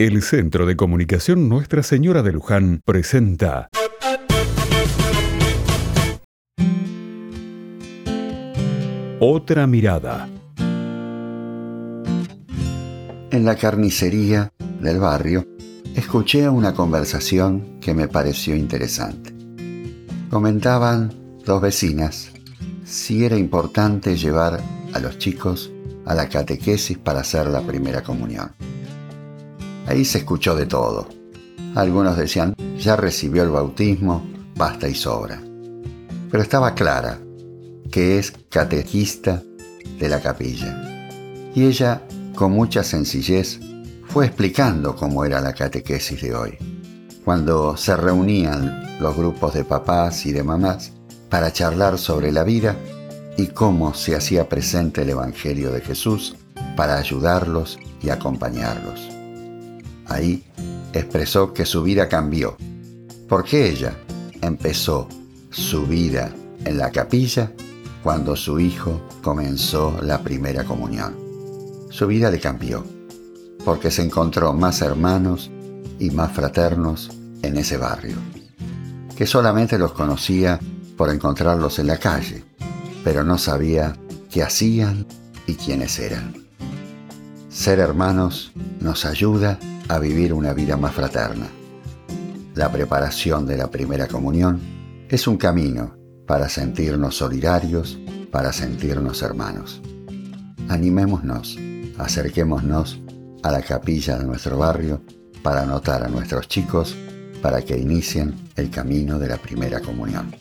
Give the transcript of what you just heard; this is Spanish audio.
El Centro de Comunicación Nuestra Señora de Luján presenta Otra mirada. En la carnicería del barrio escuché una conversación que me pareció interesante. Comentaban dos vecinas si era importante llevar a los chicos a la catequesis para hacer la primera comunión. Ahí se escuchó de todo. Algunos decían, ya recibió el bautismo, basta y sobra. Pero estaba clara que es catequista de la capilla. Y ella, con mucha sencillez, fue explicando cómo era la catequesis de hoy. Cuando se reunían los grupos de papás y de mamás para charlar sobre la vida y cómo se hacía presente el Evangelio de Jesús para ayudarlos y acompañarlos. Ahí expresó que su vida cambió, porque ella empezó su vida en la capilla cuando su hijo comenzó la primera comunión. Su vida le cambió, porque se encontró más hermanos y más fraternos en ese barrio, que solamente los conocía por encontrarlos en la calle, pero no sabía qué hacían y quiénes eran. Ser hermanos nos ayuda a vivir una vida más fraterna. La preparación de la primera comunión es un camino para sentirnos solidarios, para sentirnos hermanos. Animémonos, acerquémonos a la capilla de nuestro barrio para anotar a nuestros chicos para que inicien el camino de la primera comunión.